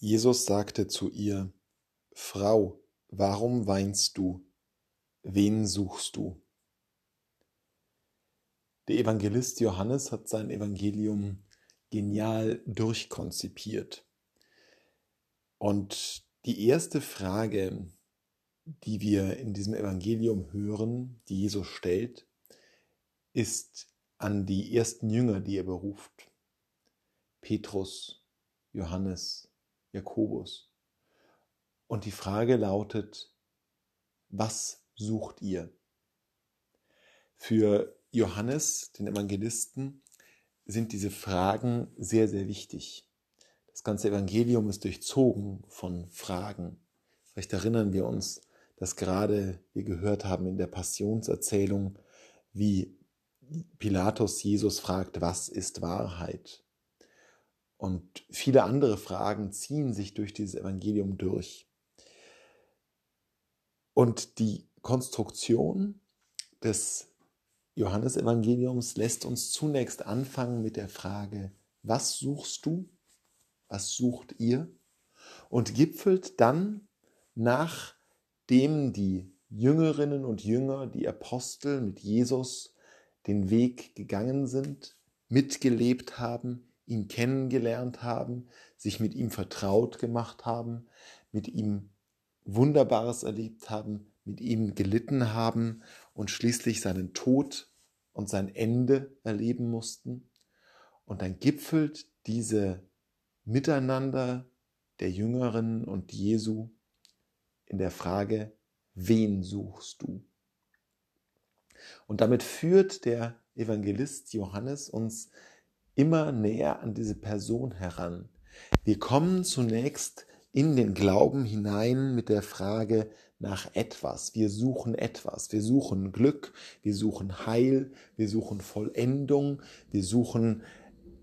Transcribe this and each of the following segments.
Jesus sagte zu ihr, Frau, warum weinst du? Wen suchst du? Der Evangelist Johannes hat sein Evangelium genial durchkonzipiert. Und die erste Frage, die wir in diesem Evangelium hören, die Jesus stellt, ist an die ersten Jünger, die er beruft. Petrus, Johannes, Jakobus. Und die Frage lautet, was sucht ihr? Für Johannes, den Evangelisten, sind diese Fragen sehr, sehr wichtig. Das ganze Evangelium ist durchzogen von Fragen. Vielleicht erinnern wir uns, dass gerade wir gehört haben in der Passionserzählung, wie Pilatus Jesus fragt, was ist Wahrheit? Und viele andere Fragen ziehen sich durch dieses Evangelium durch. Und die Konstruktion des Johannesevangeliums lässt uns zunächst anfangen mit der Frage, was suchst du? Was sucht ihr? Und gipfelt dann, nachdem die Jüngerinnen und Jünger, die Apostel mit Jesus den Weg gegangen sind, mitgelebt haben, ihn kennengelernt haben, sich mit ihm vertraut gemacht haben, mit ihm Wunderbares erlebt haben, mit ihm gelitten haben und schließlich seinen Tod und sein Ende erleben mussten. Und dann gipfelt diese Miteinander der Jüngeren und Jesu in der Frage, wen suchst du? Und damit führt der Evangelist Johannes uns immer näher an diese Person heran. Wir kommen zunächst in den Glauben hinein mit der Frage nach etwas. Wir suchen etwas. Wir suchen Glück, wir suchen Heil, wir suchen Vollendung, wir suchen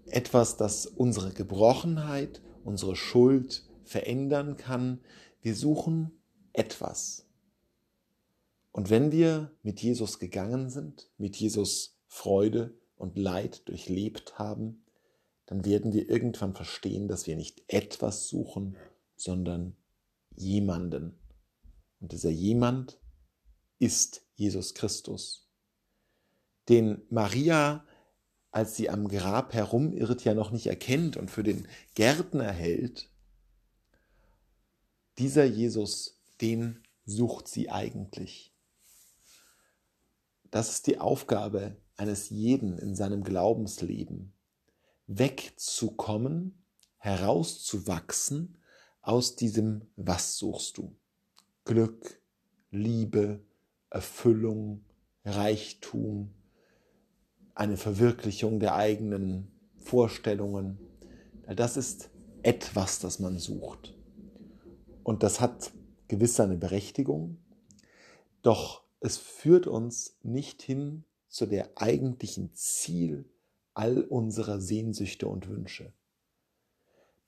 etwas, das unsere Gebrochenheit, unsere Schuld verändern kann. Wir suchen etwas. Und wenn wir mit Jesus gegangen sind, mit Jesus Freude, und Leid durchlebt haben, dann werden wir irgendwann verstehen, dass wir nicht etwas suchen, sondern jemanden. Und dieser jemand ist Jesus Christus, den Maria, als sie am Grab herumirrt, ja noch nicht erkennt und für den Gärtner hält. Dieser Jesus, den sucht sie eigentlich. Das ist die Aufgabe eines jeden in seinem Glaubensleben, wegzukommen, herauszuwachsen aus diesem Was suchst du? Glück, Liebe, Erfüllung, Reichtum, eine Verwirklichung der eigenen Vorstellungen. Das ist etwas, das man sucht. Und das hat gewiss seine Berechtigung, doch es führt uns nicht hin zu der eigentlichen Ziel all unserer Sehnsüchte und Wünsche.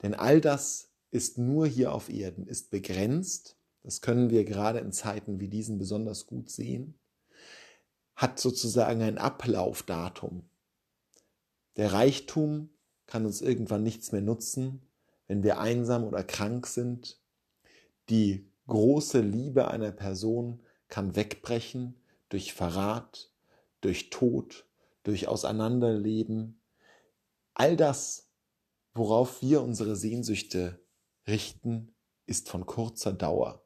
Denn all das ist nur hier auf Erden, ist begrenzt, das können wir gerade in Zeiten wie diesen besonders gut sehen, hat sozusagen ein Ablaufdatum. Der Reichtum kann uns irgendwann nichts mehr nutzen, wenn wir einsam oder krank sind. Die große Liebe einer Person kann wegbrechen durch Verrat, durch Tod, durch Auseinanderleben. All das, worauf wir unsere Sehnsüchte richten, ist von kurzer Dauer.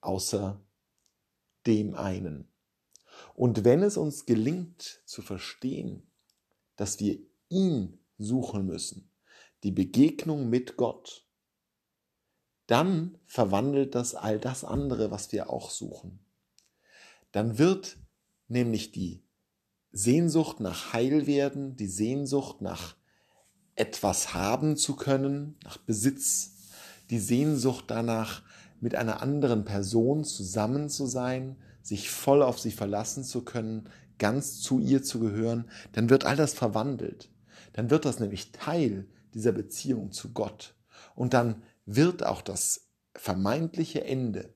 Außer dem einen. Und wenn es uns gelingt zu verstehen, dass wir ihn suchen müssen, die Begegnung mit Gott, dann verwandelt das all das andere, was wir auch suchen. Dann wird nämlich die Sehnsucht nach Heilwerden, die Sehnsucht nach etwas haben zu können, nach Besitz, die Sehnsucht danach, mit einer anderen Person zusammen zu sein, sich voll auf sie verlassen zu können, ganz zu ihr zu gehören, dann wird all das verwandelt. Dann wird das nämlich Teil dieser Beziehung zu Gott. Und dann wird auch das vermeintliche Ende,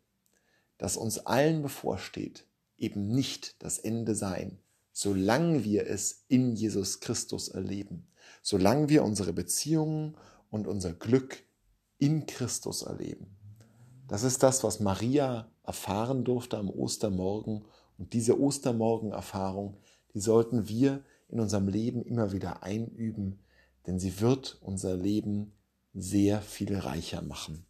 das uns allen bevorsteht, eben nicht das Ende sein, solange wir es in Jesus Christus erleben, solange wir unsere Beziehungen und unser Glück in Christus erleben. Das ist das, was Maria erfahren durfte am Ostermorgen. Und diese Ostermorgen-Erfahrung, die sollten wir in unserem Leben immer wieder einüben, denn sie wird unser Leben sehr viel reicher machen.